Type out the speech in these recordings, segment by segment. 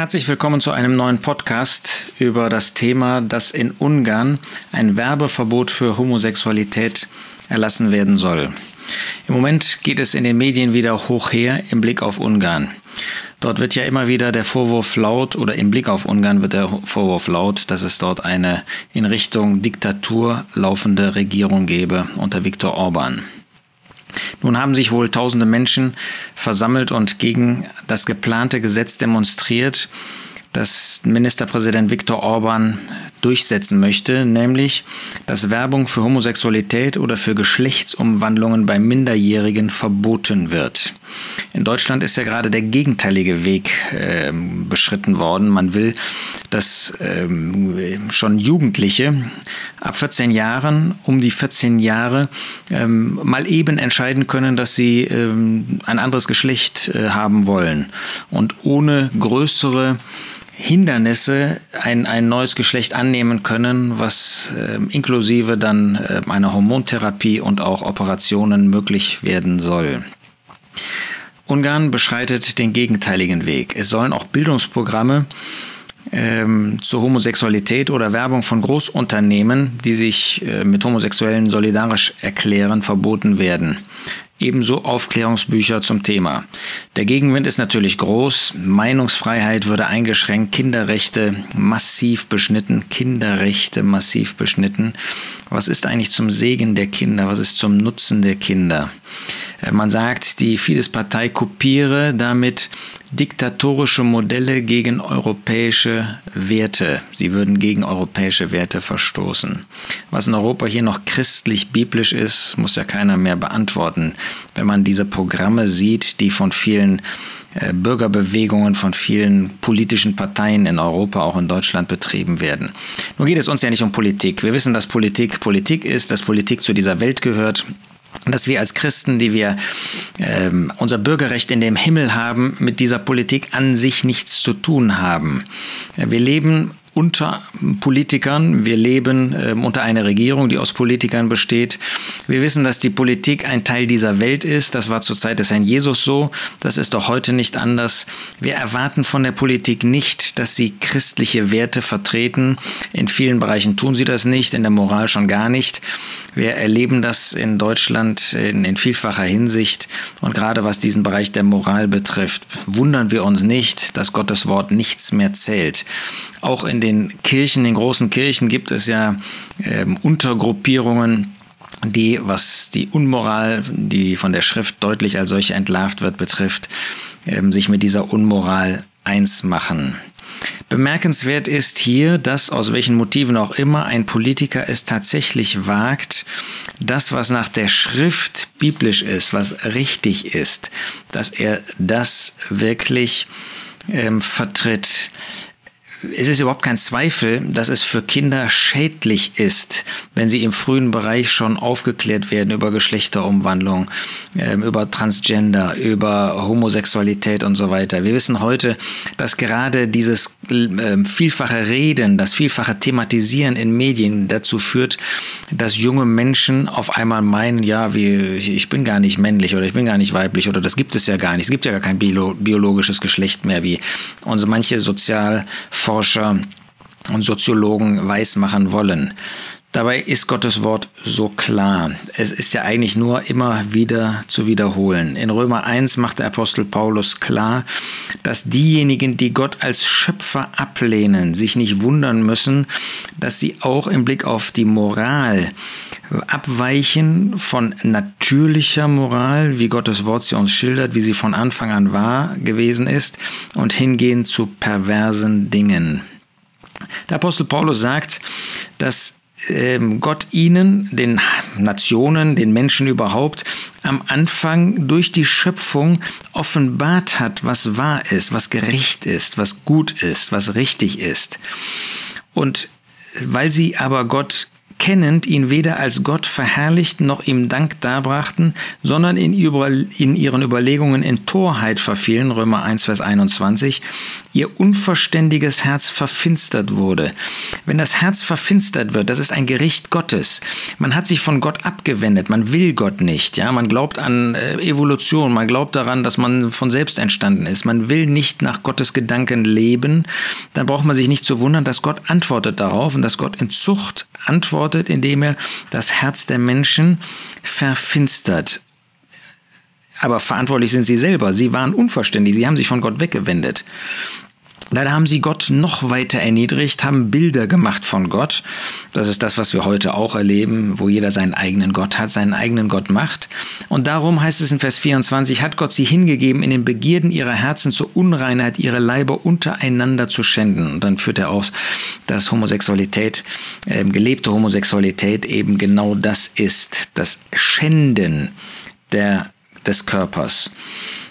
Herzlich willkommen zu einem neuen Podcast über das Thema, dass in Ungarn ein Werbeverbot für Homosexualität erlassen werden soll. Im Moment geht es in den Medien wieder hoch her im Blick auf Ungarn. Dort wird ja immer wieder der Vorwurf laut, oder im Blick auf Ungarn wird der Vorwurf laut, dass es dort eine in Richtung Diktatur laufende Regierung gebe unter Viktor Orban. Nun haben sich wohl tausende Menschen versammelt und gegen das geplante Gesetz demonstriert, das Ministerpräsident Viktor Orban durchsetzen möchte, nämlich, dass Werbung für Homosexualität oder für Geschlechtsumwandlungen bei Minderjährigen verboten wird. In Deutschland ist ja gerade der gegenteilige Weg äh, beschritten worden. Man will, dass ähm, schon Jugendliche ab 14 Jahren, um die 14 Jahre, ähm, mal eben entscheiden können, dass sie ähm, ein anderes Geschlecht äh, haben wollen und ohne größere Hindernisse ein, ein neues Geschlecht annehmen können, was äh, inklusive dann äh, einer Hormontherapie und auch Operationen möglich werden soll. Ungarn beschreitet den gegenteiligen Weg. Es sollen auch Bildungsprogramme ähm, zur Homosexualität oder Werbung von Großunternehmen, die sich äh, mit Homosexuellen solidarisch erklären, verboten werden ebenso Aufklärungsbücher zum Thema. Der Gegenwind ist natürlich groß, Meinungsfreiheit würde eingeschränkt, Kinderrechte massiv beschnitten, Kinderrechte massiv beschnitten. Was ist eigentlich zum Segen der Kinder, was ist zum Nutzen der Kinder? Äh, man sagt, die Fidesz-Partei kopiere damit diktatorische Modelle gegen europäische Werte. Sie würden gegen europäische Werte verstoßen. Was in Europa hier noch christlich-biblisch ist, muss ja keiner mehr beantworten. Wenn man diese Programme sieht, die von vielen äh, Bürgerbewegungen von vielen politischen Parteien in Europa, auch in Deutschland betrieben werden. Nun geht es uns ja nicht um Politik. Wir wissen, dass Politik Politik ist, dass Politik zu dieser Welt gehört dass wir als Christen, die wir ähm, unser Bürgerrecht in dem Himmel haben, mit dieser Politik an sich nichts zu tun haben. Wir leben unter Politikern. Wir leben äh, unter einer Regierung, die aus Politikern besteht. Wir wissen, dass die Politik ein Teil dieser Welt ist. Das war zur Zeit des Herrn Jesus so. Das ist doch heute nicht anders. Wir erwarten von der Politik nicht, dass sie christliche Werte vertreten. In vielen Bereichen tun sie das nicht, in der Moral schon gar nicht. Wir erleben das in Deutschland in, in vielfacher Hinsicht. Und gerade was diesen Bereich der Moral betrifft, wundern wir uns nicht, dass Gottes Wort nichts mehr zählt. Auch in den Kirchen, den großen Kirchen gibt es ja äh, Untergruppierungen, die, was die Unmoral, die von der Schrift deutlich als solche entlarvt wird, betrifft, äh, sich mit dieser Unmoral eins machen. Bemerkenswert ist hier, dass aus welchen Motiven auch immer ein Politiker es tatsächlich wagt, das, was nach der Schrift biblisch ist, was richtig ist, dass er das wirklich ähm, vertritt es ist überhaupt kein Zweifel, dass es für Kinder schädlich ist, wenn sie im frühen Bereich schon aufgeklärt werden über Geschlechterumwandlung, ähm, über Transgender, über Homosexualität und so weiter. Wir wissen heute, dass gerade dieses vielfache Reden, das vielfache Thematisieren in Medien dazu führt, dass junge Menschen auf einmal meinen, ja, wie, ich bin gar nicht männlich oder ich bin gar nicht weiblich oder das gibt es ja gar nicht. Es gibt ja gar kein biologisches Geschlecht mehr, wie unsere manche Sozialforscher und Soziologen weismachen wollen. Dabei ist Gottes Wort so klar. Es ist ja eigentlich nur immer wieder zu wiederholen. In Römer 1 macht der Apostel Paulus klar, dass diejenigen, die Gott als Schöpfer ablehnen, sich nicht wundern müssen, dass sie auch im Blick auf die Moral abweichen von natürlicher Moral, wie Gottes Wort sie uns schildert, wie sie von Anfang an wahr gewesen ist, und hingehen zu perversen Dingen. Der Apostel Paulus sagt, dass Gott ihnen, den Nationen, den Menschen überhaupt, am Anfang durch die Schöpfung offenbart hat, was wahr ist, was gerecht ist, was gut ist, was richtig ist. Und weil sie aber Gott erkennend ihn weder als Gott verherrlichten noch ihm Dank darbrachten, sondern in ihren Überlegungen in Torheit verfielen, Römer 1, Vers 21, ihr unverständiges Herz verfinstert wurde. Wenn das Herz verfinstert wird, das ist ein Gericht Gottes. Man hat sich von Gott abgewendet, man will Gott nicht, ja, man glaubt an äh, Evolution, man glaubt daran, dass man von selbst entstanden ist, man will nicht nach Gottes Gedanken leben, dann braucht man sich nicht zu wundern, dass Gott antwortet darauf und dass Gott in Zucht antwortet, indem er das Herz der Menschen verfinstert. Aber verantwortlich sind sie selber. Sie waren unverständlich. Sie haben sich von Gott weggewendet. Leider haben sie Gott noch weiter erniedrigt, haben Bilder gemacht von Gott. Das ist das, was wir heute auch erleben, wo jeder seinen eigenen Gott hat, seinen eigenen Gott macht. Und darum heißt es in Vers 24, hat Gott sie hingegeben, in den Begierden ihrer Herzen zur Unreinheit ihre Leiber untereinander zu schänden. Und dann führt er aus, dass Homosexualität, äh, gelebte Homosexualität eben genau das ist, das Schänden der, des Körpers.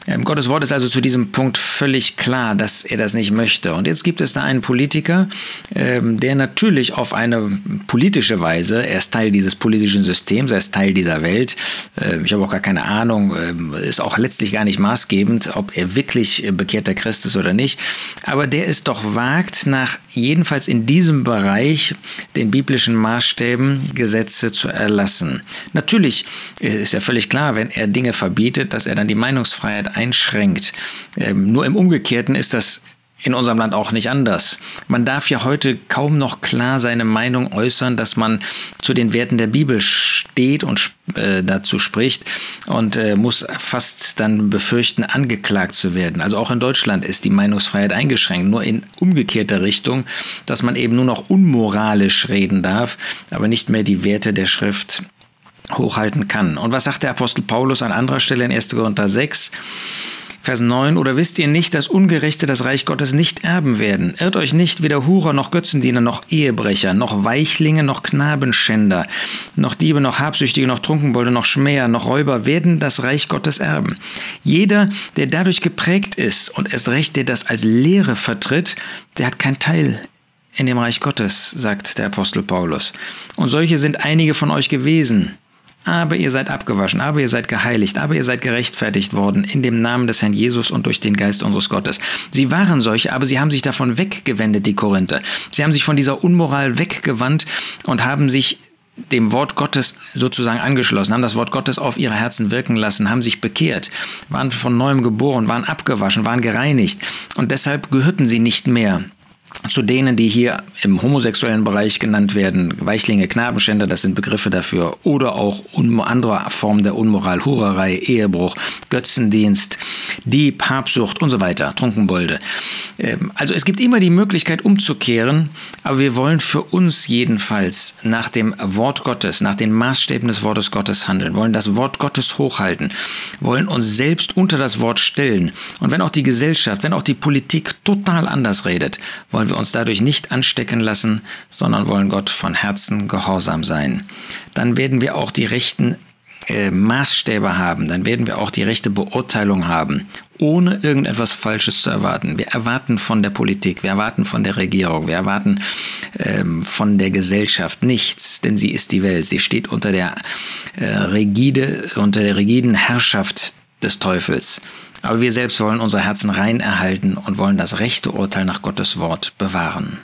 Ähm, Gottes Wort ist also zu diesem Punkt völlig klar, dass er das nicht möchte. Und jetzt gibt es da einen Politiker, ähm, der natürlich auf eine politische Weise, er ist Teil dieses politischen Systems, er ist Teil dieser Welt. Äh, ich habe auch gar keine Ahnung, äh, ist auch letztlich gar nicht maßgebend, ob er wirklich bekehrter Christ ist oder nicht. Aber der es doch wagt, nach jedenfalls in diesem Bereich den biblischen Maßstäben Gesetze zu erlassen. Natürlich ist ja völlig klar, wenn er Dinge verbietet, dass er dann die Meinungsfreiheit einschränkt. Ähm, nur im Umgekehrten ist das in unserem Land auch nicht anders. Man darf ja heute kaum noch klar seine Meinung äußern, dass man zu den Werten der Bibel steht und äh, dazu spricht und äh, muss fast dann befürchten, angeklagt zu werden. Also auch in Deutschland ist die Meinungsfreiheit eingeschränkt, nur in umgekehrter Richtung, dass man eben nur noch unmoralisch reden darf, aber nicht mehr die Werte der Schrift hochhalten kann. Und was sagt der Apostel Paulus an anderer Stelle in 1. Korinther 6? Vers 9, oder wisst ihr nicht, dass Ungerechte das Reich Gottes nicht erben werden? Irrt euch nicht, weder Hurer noch Götzendiener noch Ehebrecher, noch Weichlinge noch Knabenschänder, noch Diebe noch Habsüchtige noch Trunkenbolde noch Schmäher noch Räuber werden das Reich Gottes erben. Jeder, der dadurch geprägt ist und erst recht, der das als Lehre vertritt, der hat kein Teil in dem Reich Gottes, sagt der Apostel Paulus. Und solche sind einige von euch gewesen aber ihr seid abgewaschen, aber ihr seid geheiligt, aber ihr seid gerechtfertigt worden in dem Namen des Herrn Jesus und durch den Geist unseres Gottes. Sie waren solche, aber sie haben sich davon weggewendet, die Korinther. Sie haben sich von dieser Unmoral weggewandt und haben sich dem Wort Gottes sozusagen angeschlossen, haben das Wort Gottes auf ihre Herzen wirken lassen, haben sich bekehrt, waren von neuem geboren, waren abgewaschen, waren gereinigt und deshalb gehörten sie nicht mehr zu denen, die hier im homosexuellen Bereich genannt werden, Weichlinge, Knabenschänder, das sind Begriffe dafür, oder auch andere Formen der Unmoral, Hurerei, Ehebruch, Götzendienst, Dieb, Habsucht und so weiter, Trunkenbolde. Ähm, also es gibt immer die Möglichkeit umzukehren, aber wir wollen für uns jedenfalls nach dem Wort Gottes, nach den Maßstäben des Wortes Gottes handeln, wollen das Wort Gottes hochhalten, wollen uns selbst unter das Wort stellen. Und wenn auch die Gesellschaft, wenn auch die Politik total anders redet, wollen wir uns dadurch nicht anstecken lassen, sondern wollen Gott von Herzen gehorsam sein. Dann werden wir auch die rechten äh, Maßstäbe haben, dann werden wir auch die rechte Beurteilung haben, ohne irgendetwas Falsches zu erwarten. Wir erwarten von der Politik, wir erwarten von der Regierung, wir erwarten ähm, von der Gesellschaft nichts, denn sie ist die Welt. Sie steht unter der äh, rigide, unter der rigiden Herrschaft des Teufels. Aber wir selbst wollen unser Herzen rein erhalten und wollen das rechte Urteil nach Gottes Wort bewahren.